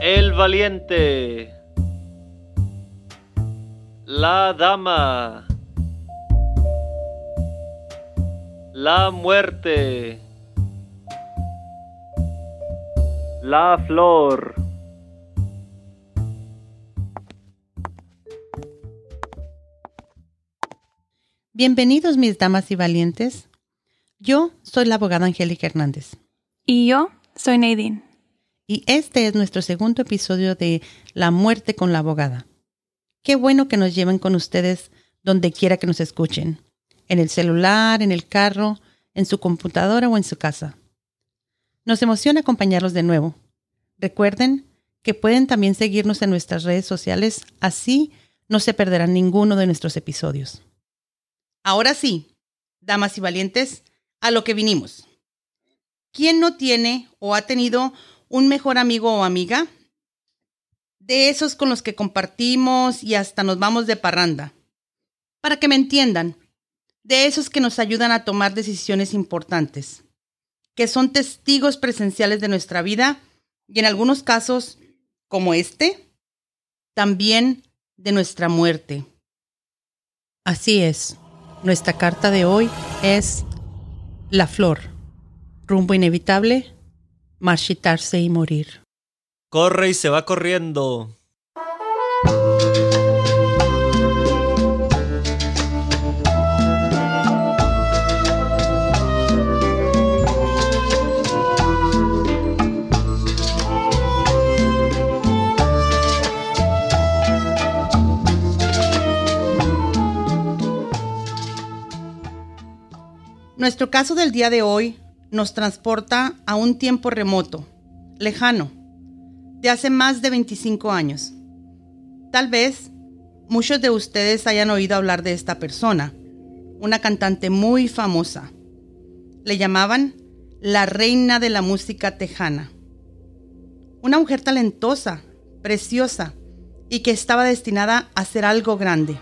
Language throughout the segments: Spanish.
El valiente. La dama. La muerte. La flor. Bienvenidos mis damas y valientes. Yo soy la abogada Angélica Hernández. Y yo soy Nadine. Y este es nuestro segundo episodio de La muerte con la abogada. Qué bueno que nos lleven con ustedes donde quiera que nos escuchen. En el celular, en el carro, en su computadora o en su casa. Nos emociona acompañarlos de nuevo. Recuerden que pueden también seguirnos en nuestras redes sociales, así no se perderán ninguno de nuestros episodios. Ahora sí, damas y valientes, a lo que vinimos. ¿Quién no tiene o ha tenido un mejor amigo o amiga? De esos con los que compartimos y hasta nos vamos de parranda. Para que me entiendan, de esos que nos ayudan a tomar decisiones importantes, que son testigos presenciales de nuestra vida y en algunos casos, como este, también de nuestra muerte. Así es. Nuestra carta de hoy es La flor, rumbo inevitable, marchitarse y morir. Corre y se va corriendo. Nuestro caso del día de hoy nos transporta a un tiempo remoto, lejano, de hace más de 25 años. Tal vez muchos de ustedes hayan oído hablar de esta persona, una cantante muy famosa. Le llamaban la reina de la música tejana. Una mujer talentosa, preciosa y que estaba destinada a ser algo grande.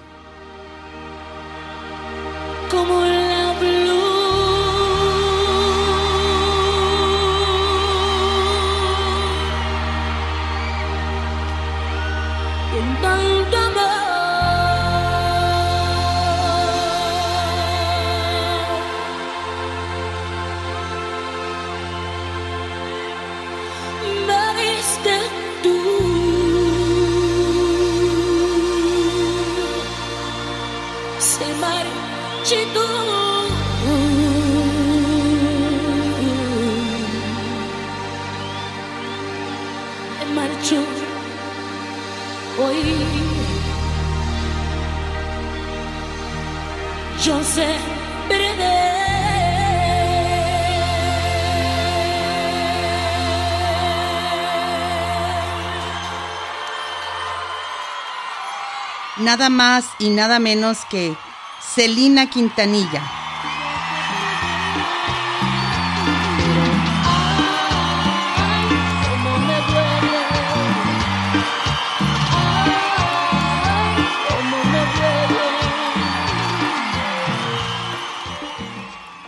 Nada más y nada menos que Celina Quintanilla.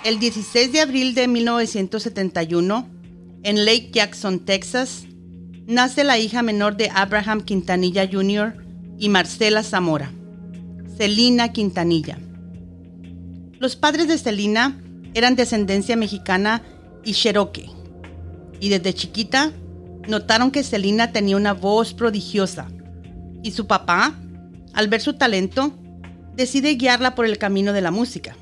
El 16 de abril de 1971, en Lake Jackson, Texas, nace la hija menor de Abraham Quintanilla Jr. y Marcela Zamora, Celina Quintanilla. Los padres de Celina eran de ascendencia mexicana y cherokee, y desde chiquita notaron que Celina tenía una voz prodigiosa, y su papá, al ver su talento, decide guiarla por el camino de la música.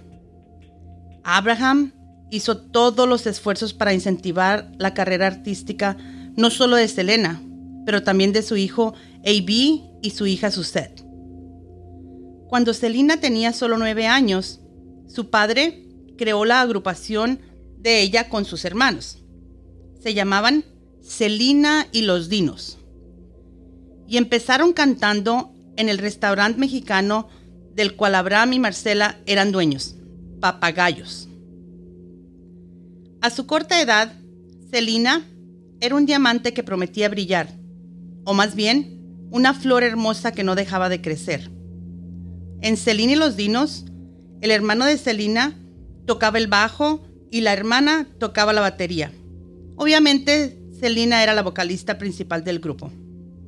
Abraham hizo todos los esfuerzos para incentivar la carrera artística no solo de Selena, pero también de su hijo A.B. y su hija Suzette. Cuando Selena tenía solo nueve años, su padre creó la agrupación de ella con sus hermanos. Se llamaban Selena y los Dinos. Y empezaron cantando en el restaurante mexicano del cual Abraham y Marcela eran dueños, Papagayos. A su corta edad, Celina era un diamante que prometía brillar, o más bien, una flor hermosa que no dejaba de crecer. En Celina y los Dinos, el hermano de Celina tocaba el bajo y la hermana tocaba la batería. Obviamente, Selena era la vocalista principal del grupo.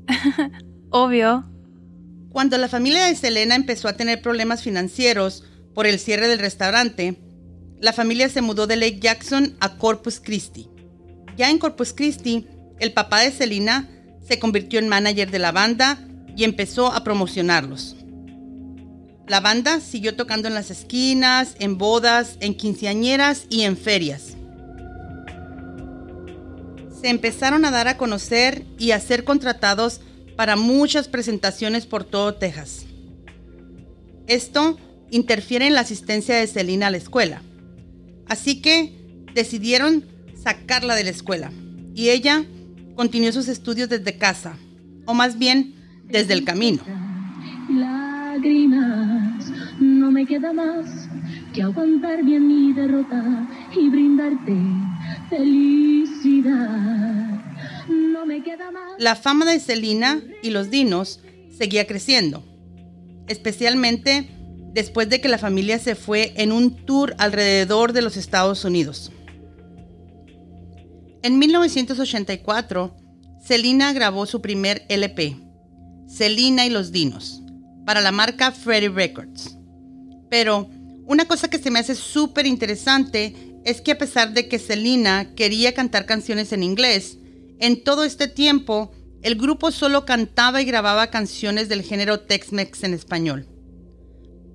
Obvio. Cuando la familia de Selena empezó a tener problemas financieros por el cierre del restaurante, la familia se mudó de Lake Jackson a Corpus Christi. Ya en Corpus Christi, el papá de Selena se convirtió en manager de la banda y empezó a promocionarlos. La banda siguió tocando en las esquinas, en bodas, en quinceañeras y en ferias. Se empezaron a dar a conocer y a ser contratados para muchas presentaciones por todo Texas. Esto interfiere en la asistencia de Selena a la escuela. Así que decidieron sacarla de la escuela y ella continuó sus estudios desde casa, o más bien desde el camino. Lágrimas, no me queda más que aguantar bien mi derrota y brindarte felicidad. No me queda más. La fama de Selena y los Dinos seguía creciendo, especialmente después de que la familia se fue en un tour alrededor de los Estados Unidos. En 1984, Selena grabó su primer LP, Selena y los Dinos, para la marca Freddie Records. Pero una cosa que se me hace súper interesante es que a pesar de que Selena quería cantar canciones en inglés, en todo este tiempo el grupo solo cantaba y grababa canciones del género Tex-Mex en español.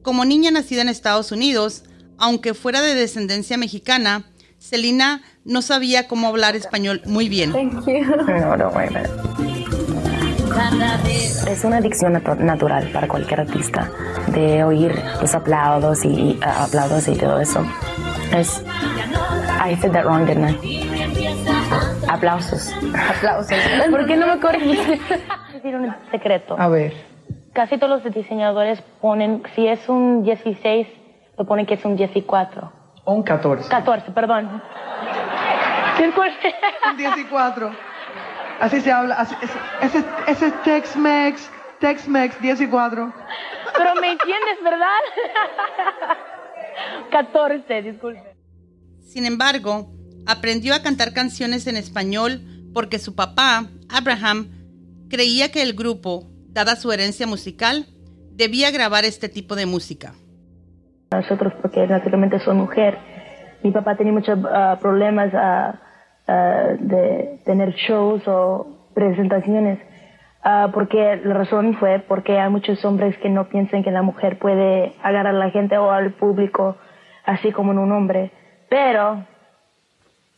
Como niña nacida en Estados Unidos, aunque fuera de descendencia mexicana, Selena no sabía cómo hablar español muy bien. No, don't worry about it. Es una adicción natu- natural para cualquier artista de oír los aplausos y, y, ah, aplausos y todo eso. Es, I said that wrong, didn't I? Aplausos. Aplausos. ¿Por qué no me corriges? decir un secreto. A ver. Casi todos los diseñadores ponen, si es un 16, lo ponen que es un 14. Un 14. 14, perdón. Disculpe. Un 14. Así se habla. así- ese, ese, ese es Tex-Mex. Tex-Mex 14. Pero me entiendes, ¿verdad? 14, disculpe. Sin embargo, aprendió a cantar canciones en español porque su papá, Abraham, creía que el grupo, dada su herencia musical, debía grabar este tipo de música. Nosotros, porque naturalmente soy mujer, mi papá tenía muchos ah, problemas ah, ah, de tener shows o presentaciones, Ah, porque la razón fue porque hay muchos hombres que no piensan que la mujer puede agarrar a la gente o al público así como en un hombre, pero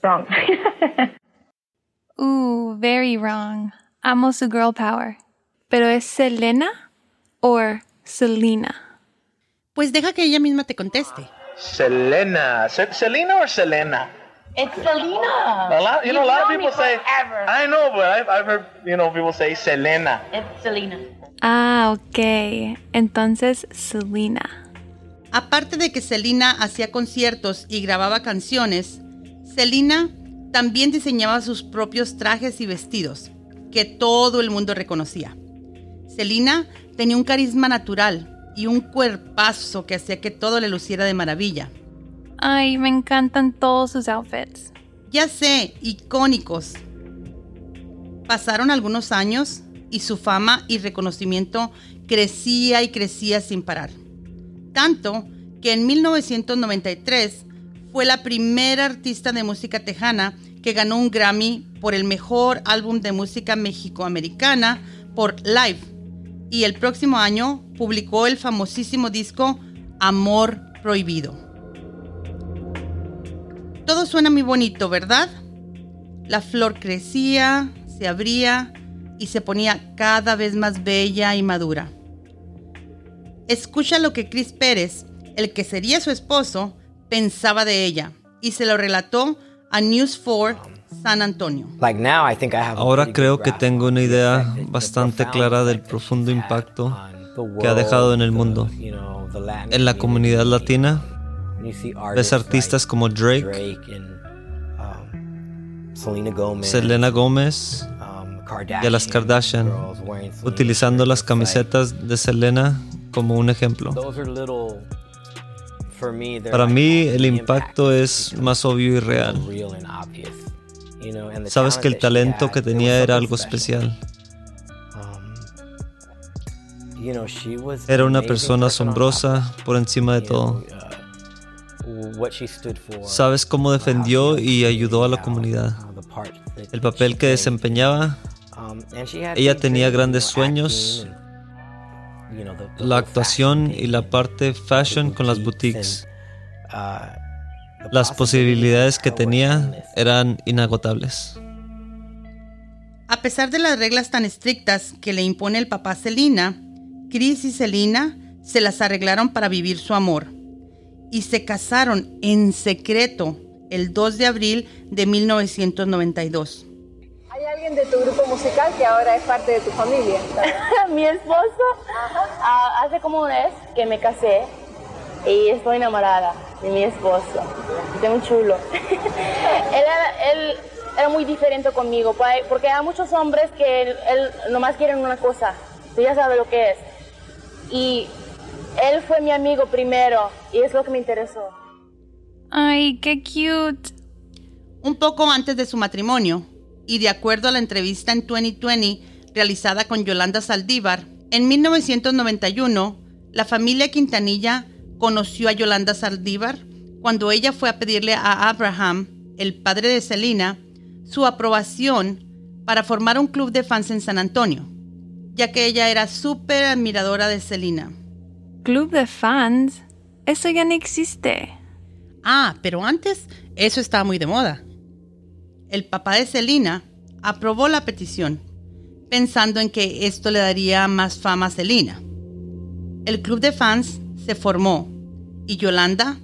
wrong. Ooh, very wrong. Amo su girl power. ¿Pero es Selena o Selena? Pues deja que ella misma te conteste. Selena. Se- Selena or Selena? It's Selena. A lot, you know, a lot of people say. forever. I know, but I've, I've heard, you know, people say Selena. It's Selena. Ah, ok. Entonces, Selena. Aparte de que Selena hacía conciertos y grababa canciones, Selena también diseñaba sus propios trajes y vestidos, que todo el mundo reconocía. Selena tenía un carisma natural y un cuerpazo que hacía que todo le luciera de maravilla. Ay, me encantan todos sus outfits. Ya sé, icónicos. Pasaron algunos años y su fama y reconocimiento crecía y crecía sin parar. Tanto que en 1993 fue la primera artista de música tejana que ganó un Grammy por el mejor álbum de música mexicoamericana por Live. Y el próximo año publicó el famosísimo disco Amor Prohibido. Todo suena muy bonito, ¿verdad? La flor crecía, se abría y se ponía cada vez más bella y madura. Escucha lo que Chris Pérez, el que sería su esposo, pensaba de ella y se lo relató a News 4 San Antonio. Like now, I think I have a Ahora creo que tengo una idea bastante clara del profundo impacto que ha dejado en el mundo. En la comunidad latina ves artistas como Drake, um, Selena Gómez um, y a las Kardashian, utilizando las camisetas de Selena como un ejemplo. Para mí el impact impacto es más obvio y real. Sabes que el talento que tenía era algo special. especial. Um, Era una persona asombrosa por encima de todo. Sabes cómo defendió y ayudó a la comunidad. uh, El papel que desempeñaba, Um, ella tenía grandes sueños, la actuación y la parte fashion con las boutiques uh, Las posibilidades que tenía eran inagotables. A pesar de las reglas tan estrictas que le impone el papá a Selena, Chris y Selena se las arreglaron para vivir su amor y se casaron en secreto el 2 de abril de 1992. ¿Hay alguien de tu grupo musical que ahora es parte de tu familia? Mi esposo, ah, hace como un mes que me casé y estoy enamorada de mi esposo. Es muy chulo. él, era, él era muy diferente conmigo, porque hay muchos hombres que él, él nomás quieren una cosa. Tú ya sabes lo que es. Y él fue mi amigo primero y es lo que me interesó. Ay, qué cute. Un poco antes de su matrimonio, y de acuerdo a la entrevista en 2020 realizada con Yolanda Saldívar, en 1991, la familia Quintanilla conoció a Yolanda Saldívar cuando ella fue a pedirle a Abraham, el padre de Selena, su aprobación para formar un club de fans en San Antonio, ya que ella era súper admiradora de Selena. Club de fans. Eso ya no existe. Ah, pero antes eso estaba muy de moda. El papá de Selena aprobó la petición, pensando en que esto le daría más fama a Selena. El club de fans se formó y Yolanda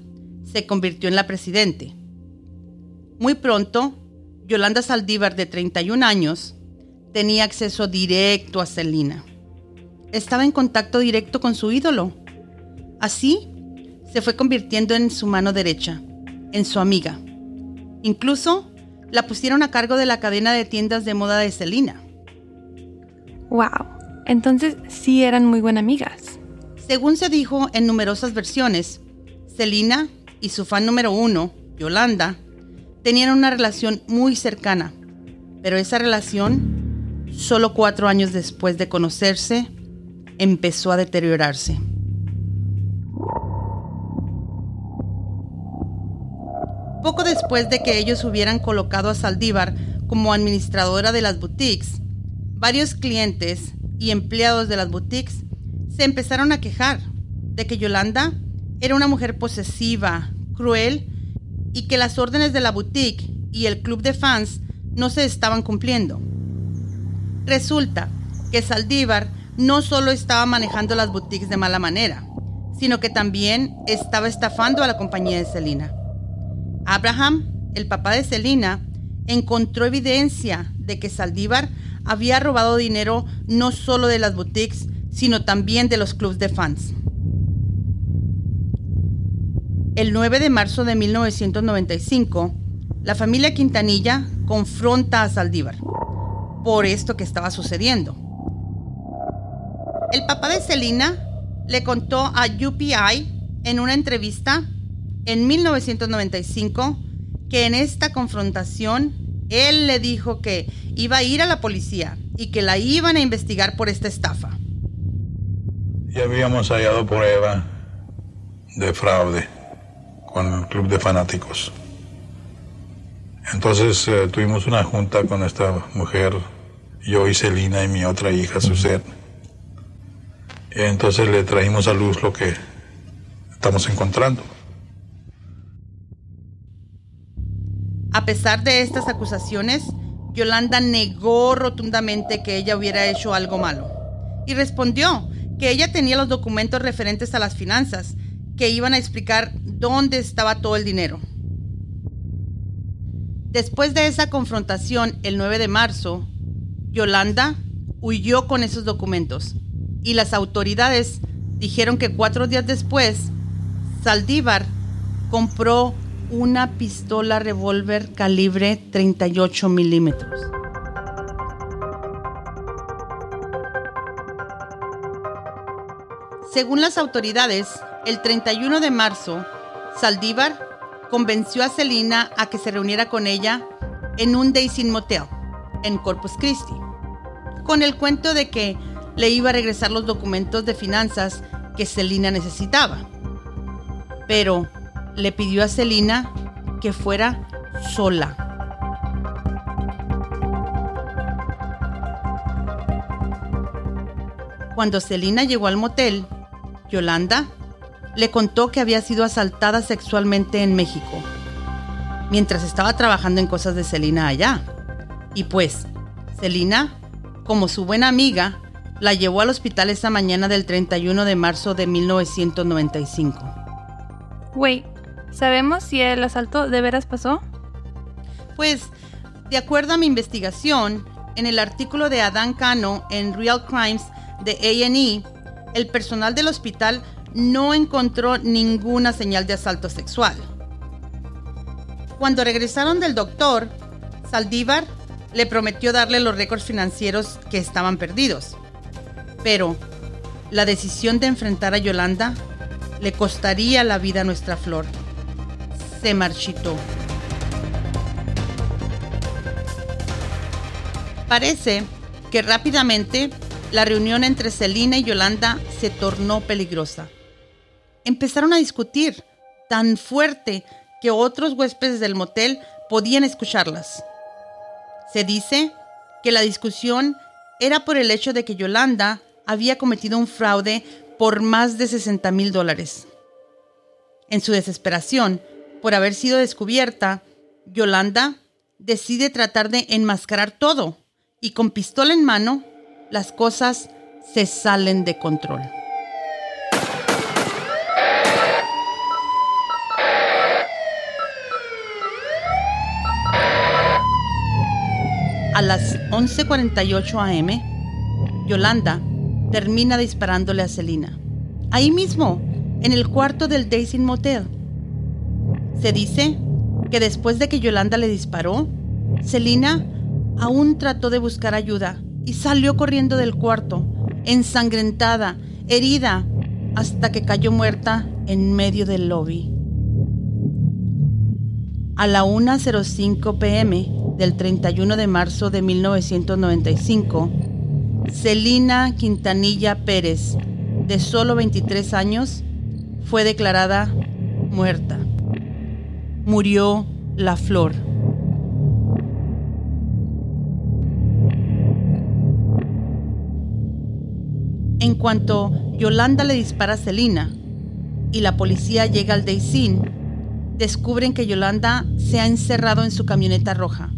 se convirtió en la presidente. Muy pronto, Yolanda Saldívar, de 31 años, tenía acceso directo a Selena. Estaba en contacto directo con su ídolo. Así, se fue convirtiendo en su mano derecha, en su amiga. Incluso la pusieron a cargo de la cadena de tiendas de moda de Selena. Wow. Entonces sí eran muy buenas amigas. Según se dijo en numerosas versiones, Selena y su fan número uno, Yolanda, tenían una relación muy cercana, pero esa relación, solo cuatro años después de conocerse, empezó a deteriorarse. Poco después de que ellos hubieran colocado a Saldívar como administradora de las boutiques, varios clientes y empleados de las boutiques se empezaron a quejar de que Yolanda era una mujer posesiva, cruel y que las órdenes de la boutique y el club de fans no se estaban cumpliendo. Resulta que Saldívar no solo estaba manejando las boutiques de mala manera, sino que también estaba estafando a la compañía de Selena. Abraham, el papá de Selena, encontró evidencia de que Saldívar había robado dinero no solo de las boutiques, sino también de los clubs de fans. El 9 de marzo de 1995, la familia Quintanilla confronta a Saldívar por esto que estaba sucediendo. El papá de Selena le contó a UPI en una entrevista en 1995 que en esta confrontación él le dijo que iba a ir a la policía y que la iban a investigar por esta estafa. Ya habíamos hallado prueba de fraude con el club de fanáticos. Entonces eh, tuvimos una junta con esta mujer, yo y Celina y mi otra hija, Suzette. Entonces le traímos a luz lo que estamos encontrando. A pesar de estas acusaciones, Yolanda negó rotundamente que ella hubiera hecho algo malo y respondió que ella tenía los documentos referentes a las finanzas que iban a explicar dónde estaba todo el dinero. Después de esa confrontación el 9 de marzo, Yolanda huyó con esos documentos y las autoridades dijeron que cuatro días después, Saldívar compró una pistola revólver calibre 38 milímetros. Según las autoridades, el 31 de marzo, Saldívar convenció a Celina a que se reuniera con ella en un Daisy Motel en Corpus Christi, con el cuento de que le iba a regresar los documentos de finanzas que Selina necesitaba. Pero le pidió a Selina que fuera sola. Cuando Selina llegó al motel, Yolanda le contó que había sido asaltada sexualmente en México, mientras estaba trabajando en cosas de Selina allá. Y pues, Selina, como su buena amiga, la llevó al hospital esa mañana del 31 de marzo de 1995. Wait, ¿sabemos si el asalto de veras pasó? Pues, de acuerdo a mi investigación, en el artículo de Adán Cano en Real Crimes de A&E, el personal del hospital no encontró ninguna señal de asalto sexual. Cuando regresaron del doctor, Saldívar le prometió darle los récords financieros que estaban perdidos. Pero la decisión de enfrentar a Yolanda le costaría la vida a nuestra flor. Se. Parece que rápidamente la reunión entre Celina y Yolanda se tornó peligrosa. Empezaron a discutir tan fuerte que otros huéspedes del motel podían escucharlas. Se dice que la discusión era por el hecho de que Yolanda había cometido un fraude por más de 60 mil dólares. En su desesperación por haber sido descubierta, Yolanda decide tratar de enmascarar todo y con pistola en mano, las cosas se salen de control. A las 11:48 am, Yolanda termina disparándole a Selina. Ahí mismo, en el cuarto del Daisy Motel. Se dice que después de que Yolanda le disparó, Selina aún trató de buscar ayuda y salió corriendo del cuarto, ensangrentada, herida, hasta que cayó muerta en medio del lobby. A la 1.05 pm del 31 de marzo de 1995, Celina Quintanilla Pérez, de solo 23 años, fue declarada muerta. Murió la flor. En cuanto Yolanda le dispara a Celina y la policía llega al Daisy, descubren que Yolanda se ha encerrado en su camioneta roja.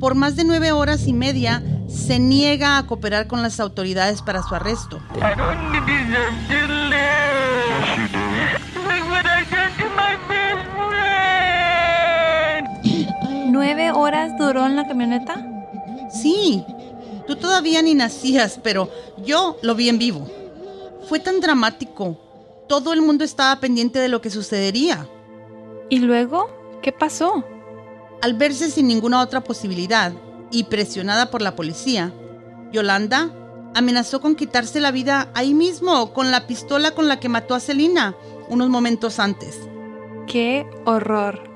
Por más de nueve horas y media se niega a cooperar con las autoridades para su arresto. ¿Nueve horas duró en la camioneta? Sí, tú todavía ni nacías, pero yo lo vi en vivo. Fue tan dramático. Todo el mundo estaba pendiente de lo que sucedería. ¿Y luego? ¿Qué pasó? Al verse sin ninguna otra posibilidad y presionada por la policía, Yolanda amenazó con quitarse la vida ahí mismo con la pistola con la que mató a Celina unos momentos antes. ¡Qué horror!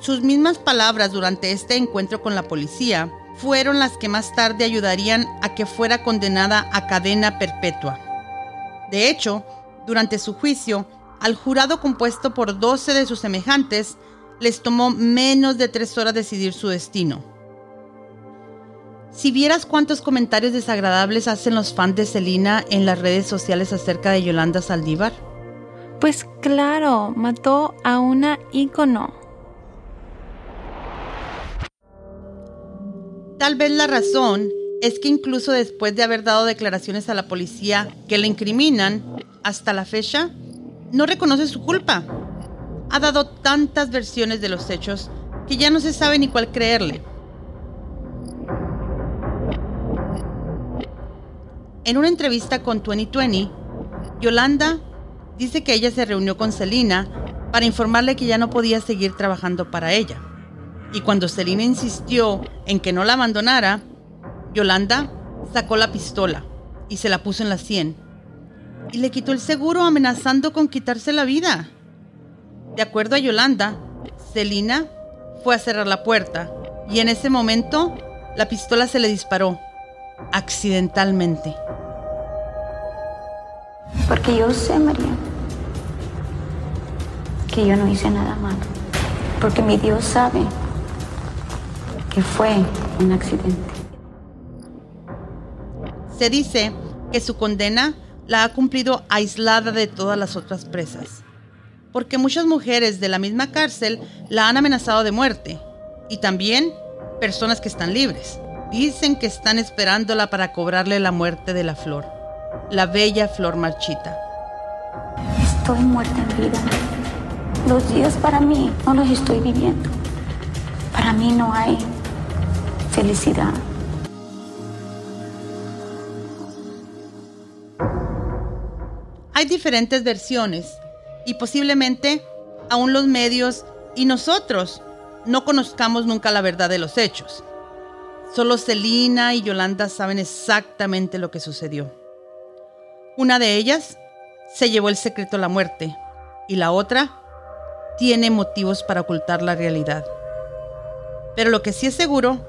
Sus mismas palabras durante este encuentro con la policía fueron las que más tarde ayudarían a que fuera condenada a cadena perpetua. De hecho, durante su juicio, al jurado compuesto por 12 de sus semejantes, les tomó menos de tres horas decidir su destino. Si vieras cuántos comentarios desagradables hacen los fans de Selina en las redes sociales acerca de Yolanda Saldívar. Pues claro, mató a una ícono. Tal vez la razón es que incluso después de haber dado declaraciones a la policía que le incriminan, hasta la fecha, no reconoce su culpa. Ha dado tantas versiones de los hechos que ya no se sabe ni cuál creerle. En una entrevista con 2020, Yolanda dice que ella se reunió con Selina para informarle que ya no podía seguir trabajando para ella. Y cuando Selina insistió en que no la abandonara, Yolanda sacó la pistola y se la puso en la sien. Y le quitó el seguro amenazando con quitarse la vida. De acuerdo a Yolanda, Selina fue a cerrar la puerta y en ese momento la pistola se le disparó accidentalmente. Porque yo sé, María, que yo no hice nada malo. Porque mi Dios sabe que fue un accidente. Se dice que su condena la ha cumplido aislada de todas las otras presas, porque muchas mujeres de la misma cárcel la han amenazado de muerte, y también personas que están libres. Dicen que están esperándola para cobrarle la muerte de la flor, la bella flor marchita. Estoy muerta en vida. Los días para mí no los estoy viviendo. Para mí no hay felicidad. Hay diferentes versiones y posiblemente aún los medios y nosotros no conozcamos nunca la verdad de los hechos. Solo Celina y Yolanda saben exactamente lo que sucedió. Una de ellas se llevó el secreto a la muerte y la otra tiene motivos para ocultar la realidad. Pero lo que sí es seguro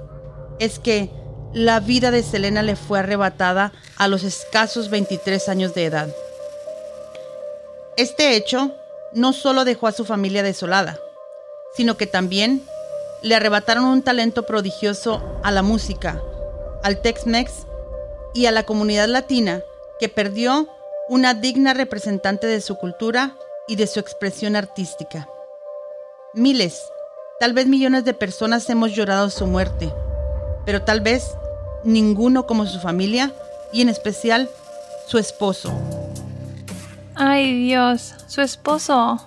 es que la vida de Selena le fue arrebatada a los escasos 23 años de edad. Este hecho no solo dejó a su familia desolada, sino que también le arrebataron un talento prodigioso a la música, al Tex-Mex y a la comunidad latina que perdió una digna representante de su cultura y de su expresión artística. Miles, tal vez millones de personas hemos llorado su muerte, pero tal vez ninguno como su familia y en especial su esposo. Ay Dios, su esposo.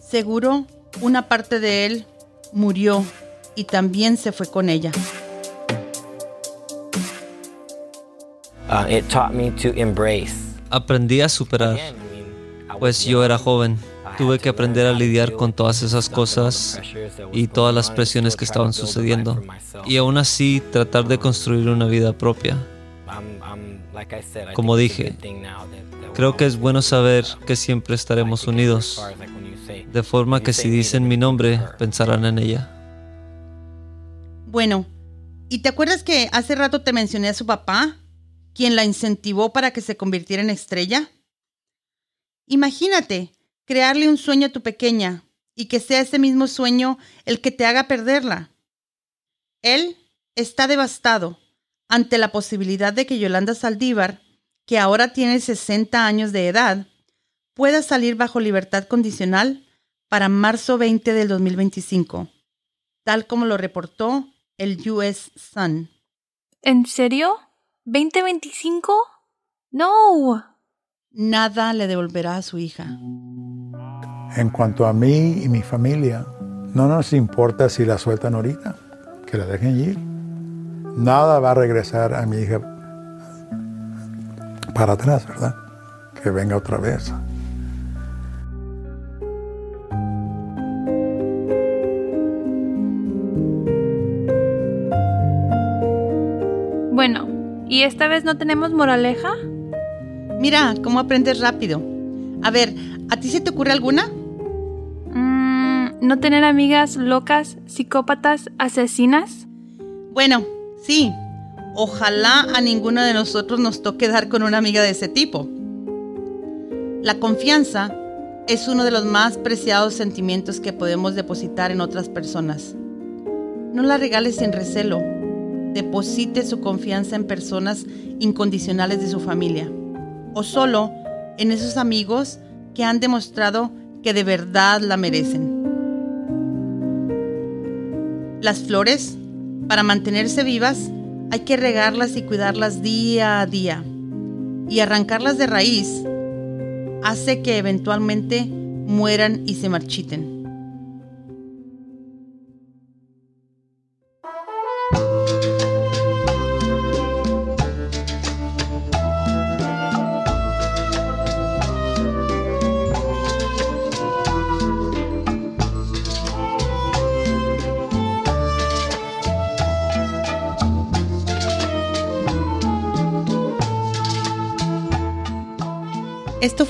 Seguro una parte de él murió y también se fue con ella. Uh, it taught me to embrace. Aprendí a superar, pues yo era joven. Tuve que aprender a lidiar con todas esas cosas y todas las presiones que estaban sucediendo. Y aún así tratar de construir una vida propia. Como dije, creo que es bueno saber que siempre estaremos unidos, de forma que si dicen mi nombre, pensarán en ella. Bueno, ¿y te acuerdas que hace rato te mencioné a su papá, quien la incentivó para que se convirtiera en estrella? Imagínate crearle un sueño a tu pequeña y que sea ese mismo sueño el que te haga perderla. Él está devastado ante la posibilidad de que Yolanda Saldívar, que ahora tiene 60 años de edad, pueda salir bajo libertad condicional para marzo 20 del 2025, tal como lo reportó el US Sun. ¿En serio? ¿2025? No. Nada le devolverá a su hija. En cuanto a mí y mi familia, no nos importa si la sueltan ahorita, que la dejen ir. Nada va a regresar a mi hija para atrás, ¿verdad? Que venga otra vez. Bueno, ¿y esta vez no tenemos moraleja? Mira, cómo aprendes rápido. A ver, ¿a ti se te ocurre alguna? ¿No tener amigas locas, psicópatas, asesinas? Bueno, sí. Ojalá a ninguno de nosotros nos toque dar con una amiga de ese tipo. La confianza es uno de los más preciados sentimientos que podemos depositar en otras personas. No la regales sin recelo. Deposite su confianza en personas incondicionales de su familia o solo en esos amigos que han demostrado que de verdad la merecen. Las flores, para mantenerse vivas, hay que regarlas y cuidarlas día a día. Y arrancarlas de raíz hace que eventualmente mueran y se marchiten.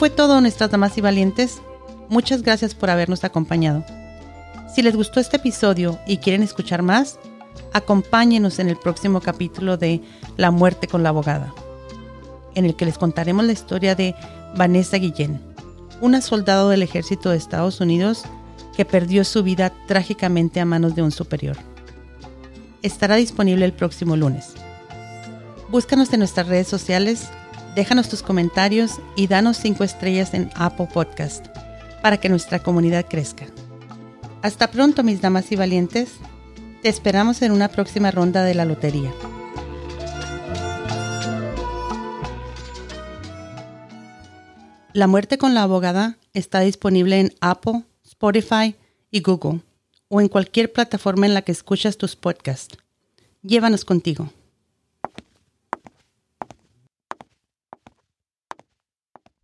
Fue todo, nuestras damas y valientes. Muchas gracias por habernos acompañado. Si les gustó este episodio y quieren escuchar más, Acompáñenos en el próximo capítulo de La muerte con la abogada, en el que les contaremos la historia de Vanessa Guillén, una soldado del ejército de Estados Unidos que perdió su vida trágicamente a manos de un superior. Estará disponible el próximo lunes. Búscanos en nuestras redes sociales, déjanos tus comentarios y danos 5 estrellas en Apple Podcast para que nuestra comunidad crezca. Hasta pronto, mis damas y valientes. Te esperamos en una próxima ronda de la lotería. La muerte con la abogada está disponible en Apple, Spotify y Google o en cualquier plataforma en la que escuchas tus podcasts. Llévanos contigo.